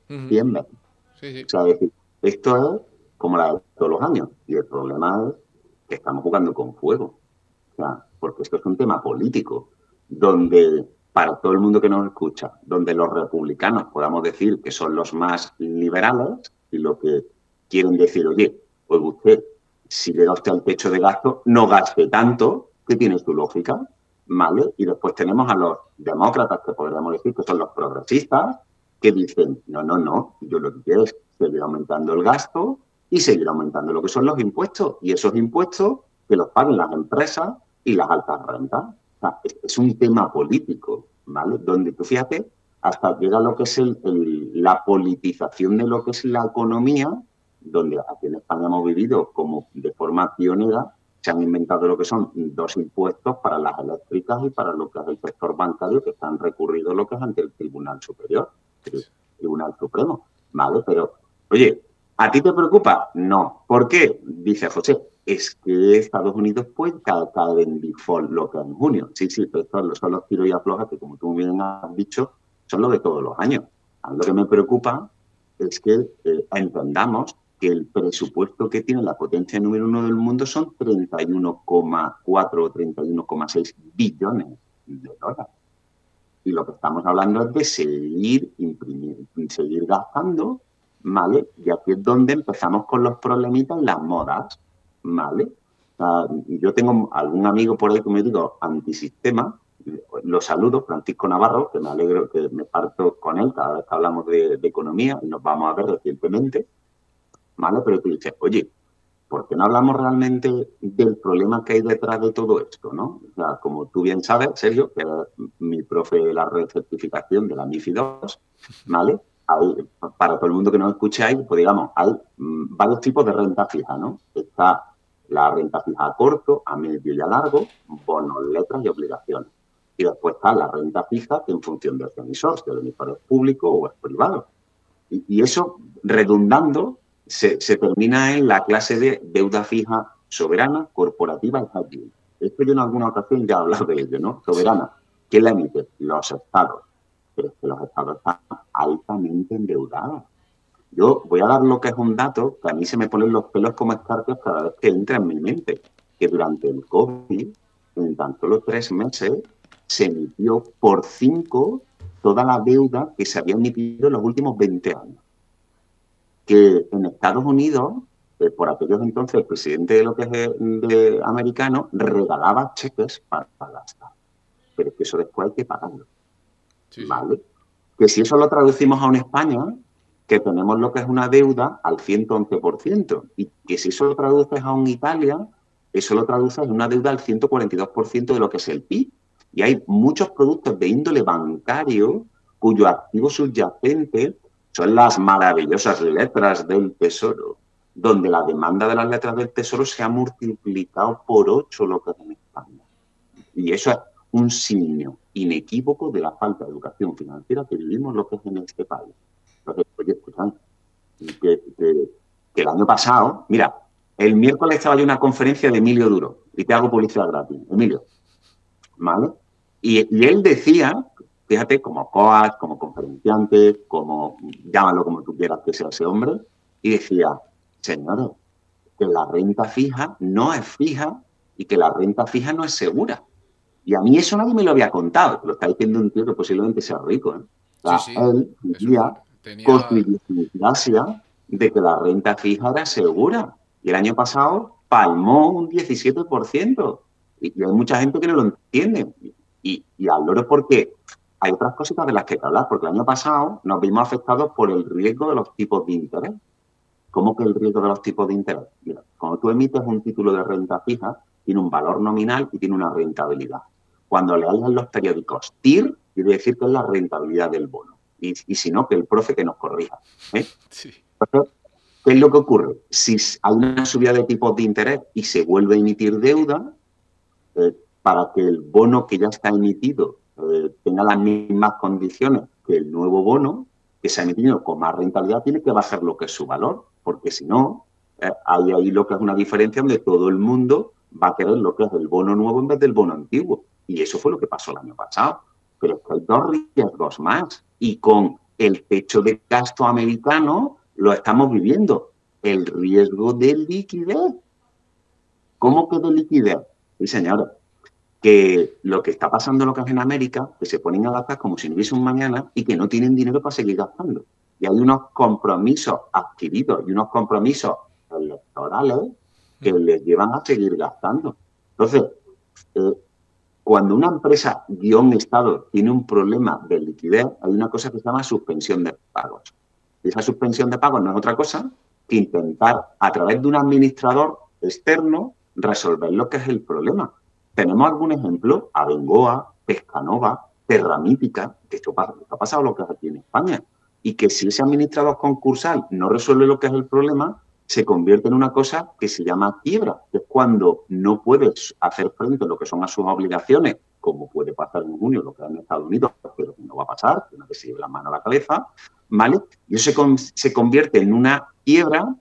100 veces. O sea, decir, esto es como la de todos los años. Y el problema es que estamos jugando con fuego. O sea, porque esto es un tema político, donde para todo el mundo que nos escucha, donde los republicanos podamos decir que son los más liberales, y lo que quieren decir, oye, pues usted, si le da usted al techo de gasto, no gaste tanto, que tiene su lógica, ¿vale? Y después tenemos a los demócratas, que podríamos decir que son los progresistas, que dicen, no, no, no, yo lo que quiero es seguir aumentando el gasto y seguir aumentando lo que son los impuestos. Y esos impuestos que los paguen las empresas y las altas rentas. Es, un tema político, ¿vale? Donde tú fíjate hasta llega lo que es la politización de lo que es la economía, donde aquí en España hemos vivido como de forma pionera, se han inventado lo que son dos impuestos para las eléctricas y para lo que es el sector bancario que están recurridos lo que es ante el Tribunal Superior, el Tribunal Supremo. ¿Vale? Pero, oye, ¿a ti te preocupa? No. ¿Por qué? Dice José, es que Estados Unidos puede caer en default lo que en junio. Sí, sí, pero son los tiros y aflojas que, como tú bien has dicho, son lo de todos los años. lo que me preocupa es que eh, entendamos que el presupuesto que tiene la potencia número uno del mundo son 31,4 o 31,6 billones de dólares. Y lo que estamos hablando es de seguir imprimiendo, seguir gastando, ¿vale? Y aquí es donde empezamos con los problemitas las modas, ¿vale? yo tengo algún amigo por ahí que me digo antisistema, lo saludo, Francisco Navarro, que me alegro que me parto con él cada vez que hablamos de, economía nos vamos a ver recientemente, ¿vale? Pero tú dices, oye, ¿por qué no hablamos realmente del problema que hay detrás de todo esto, no? O sea, como tú bien sabes, Sergio, que era mi profe de la red certificación de la MIFI 2, ¿vale? hay, para todo el mundo que nos escucháis, pues digamos, hay mm, varios tipos de renta fija, ¿no? Está la renta fija a corto, a medio y a largo, bonos, letras y obligaciones. Y después está la renta fija en función del emisor, si el emisor es público o es privado. Y, eso, redundando, se, termina en la clase de deuda fija soberana, corporativa y hybrid. Esto yo en alguna ocasión ya he hablado de ello, ¿no? Soberana. ¿Quién la emite? Los estados. Pero es que los estados están altamente endeudados. Yo voy a dar lo que es un dato que a mí se me ponen los pelos como escarpios cada vez que entra en mi mente. Que durante el COVID, en tan solo tres meses, se emitió por cinco toda la deuda que se había emitido en los últimos 20 años. Que en Estados Unidos, eh, por aquellos entonces, el presidente de lo que es de, de americano regalaba cheques para, para gastar. Pero es que eso después hay que pagarlo. Sí. ¿Vale? Que si eso lo traducimos a una España, que tenemos lo que es una deuda al 111%, y que si eso lo traduces a un Italia, eso lo traduces en una deuda al 142% de lo que es el PIB. Y hay muchos productos de índole bancario cuyo activo subyacente son las maravillosas letras del tesoro, donde la demanda de las letras del tesoro se ha multiplicado por 8 lo que es en España. Y eso es un signo inequívoco de la falta de educación financiera que vivimos lo que es en este país. Oye, escuchad, que, que, que, el año pasado, mira, el miércoles estaba yo en una conferencia de Emilio Duro, y te hago publicidad gratis, Emilio, ¿vale? Y, y él decía, fíjate, como coach, como conferenciante, como, llámalo como tú quieras que sea ese hombre, y decía, señores, que la renta fija no es fija y que la renta fija no es segura. Y a mí eso nadie me lo había contado. Lo está diciendo un tío que posiblemente sea rico. ¿eh? O sea, sí, sí. Él vivía tenía... con gracia de que la renta fija era segura. Y el año pasado palmó un 17%. Y, hay mucha gente que no lo entiende. Y, y hablo porque hay otras cositas de las que hablar. Porque el año pasado nos vimos afectados por el riesgo de los tipos de interés. ¿Cómo que el riesgo de los tipos de interés? Mira, cuando tú emites un título de renta fija, tiene un valor nominal y tiene una rentabilidad. Cuando leáis en los periódicos TIR, quiere decir que es la rentabilidad del bono. Y, y si no, que el profe que nos corrija. ¿eh? Sí. ¿qué es lo que ocurre? Si hay una subida de tipos de interés y se vuelve a emitir deuda, eh, para que el bono que ya está emitido eh, tenga las mismas condiciones que el nuevo bono, que se ha emitido con más rentabilidad, tiene que bajar lo que es su valor, porque si no, eh, hay ahí lo que es una diferencia donde todo el mundo va a querer lo que es el bono nuevo en vez del bono antiguo. Y eso fue lo que pasó el año pasado. Pero hay dos riesgos más. Y con el techo de gasto americano lo estamos viviendo. El riesgo de liquidez. ¿Cómo que de liquidez? Sí, señora. Que lo que está pasando lo que es en América, que se ponen a gastar como si no hubiese un mañana y que no tienen dinero para seguir gastando. Y hay unos compromisos adquiridos y unos compromisos electorales que les llevan a seguir gastando. Entonces, eh, cuando una empresa guion Estado tiene un problema de liquidez, hay una cosa que se llama suspensión de pagos. Y esa suspensión de pagos no es otra cosa que intentar, a través de un administrador externo, resolver lo que es el problema. Tenemos algún ejemplo, Abengoa, Pescanova, Terramítica, que esto ha pasado lo que es aquí en España, y que si ese administrador concursal no resuelve lo que es el problema, se convierte en una cosa que se llama quiebra, que es cuando no puedes hacer frente a lo que son a sus obligaciones, como puede pasar en junio, lo que en Estados Unidos, pero no va a pasar, que nadie se lleve la mano a la cabeza, ¿vale? Y eso se, se convierte en una quiebra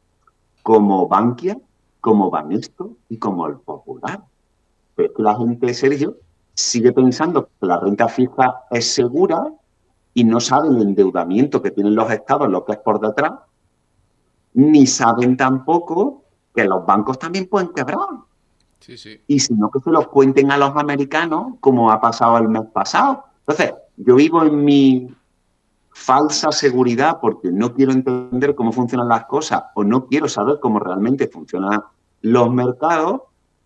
como Bankia, como Banesto y como el Popular. Pero es que la gente, Sergio, sigue pensando que la renta fija es segura y no sabe el endeudamiento que tienen los estados, lo que es por detrás, ni saben tampoco que los bancos también pueden quebrar. Sí, sí. Y si no, que se los cuenten a los americanos, como ha pasado el mes pasado. Entonces, yo vivo en mi falsa seguridad porque no quiero entender cómo funcionan las cosas o no quiero saber cómo realmente funcionan los mercados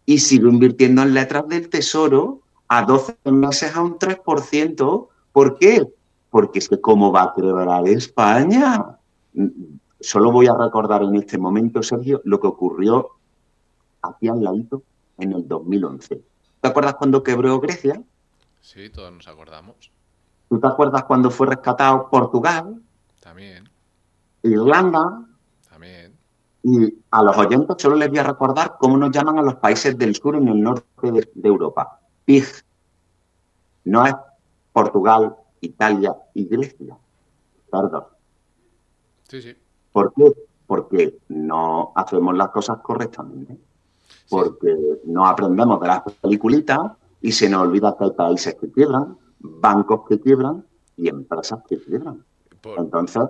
y sigo invirtiendo en letras del tesoro a 12 meses a un 3%. ¿Por qué? Porque es que cómo va a quebrar España. Solo voy a recordar en este momento, Sergio, lo que ocurrió aquí al ladito en el 2011. ¿Te acuerdas cuando quebró Grecia? Sí, todos nos acordamos. ¿Tú te acuerdas cuando fue rescatado Portugal? También. Irlanda. También. Y a los oyentes solo les voy a recordar cómo nos llaman a los países del sur y el norte de, de Europa. PIG. No es Portugal, Italia y Grecia. Perdón. Sí, sí. ¿Por qué? Porque no hacemos las cosas correctamente. Porque no aprendemos de las peliculitas y se nos olvida que hay países que quiebran, bancos que quiebran y empresas que quiebran. Entonces,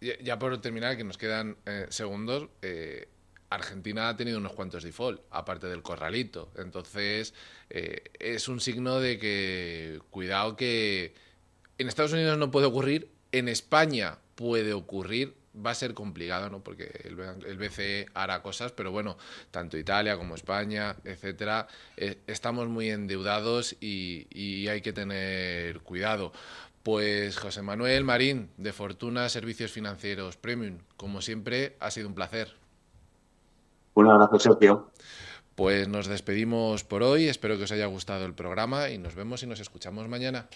Ya, ya por terminar, que nos quedan eh, segundos, eh, Argentina ha tenido unos cuantos default, aparte del corralito. Entonces, eh, es un signo de que, cuidado que en Estados Unidos no puede ocurrir, en España puede ocurrir, va a ser complicado, ¿no? Porque el, el BCE hará cosas, pero bueno, tanto Italia como España, etcétera, eh, estamos muy endeudados y, y hay que tener cuidado. Pues José Manuel Marín, de Fortuna Servicios Financieros Premium, como siempre, ha sido un placer. un abrazo, Sergio. Pues nos despedimos por hoy, espero que os haya gustado el programa y nos vemos y nos escuchamos mañana.